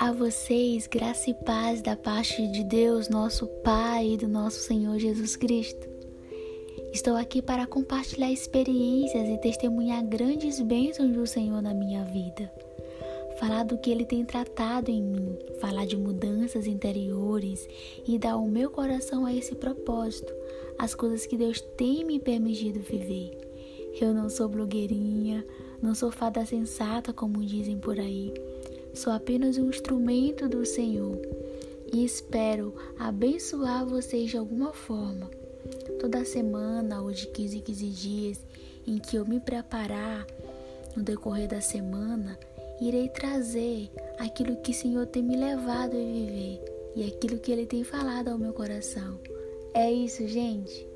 A vocês, graça e paz da parte de Deus, nosso Pai e do nosso Senhor Jesus Cristo. Estou aqui para compartilhar experiências e testemunhar grandes bênçãos do Senhor na minha vida. Falar do que Ele tem tratado em mim, falar de mudanças interiores e dar o meu coração a esse propósito, as coisas que Deus tem me permitido viver. Eu não sou blogueirinha, não sou fada sensata, como dizem por aí. Sou apenas um instrumento do Senhor e espero abençoar vocês de alguma forma. Toda semana ou de 15 em 15 dias em que eu me preparar no decorrer da semana, irei trazer aquilo que o Senhor tem me levado a viver e aquilo que Ele tem falado ao meu coração. É isso, gente.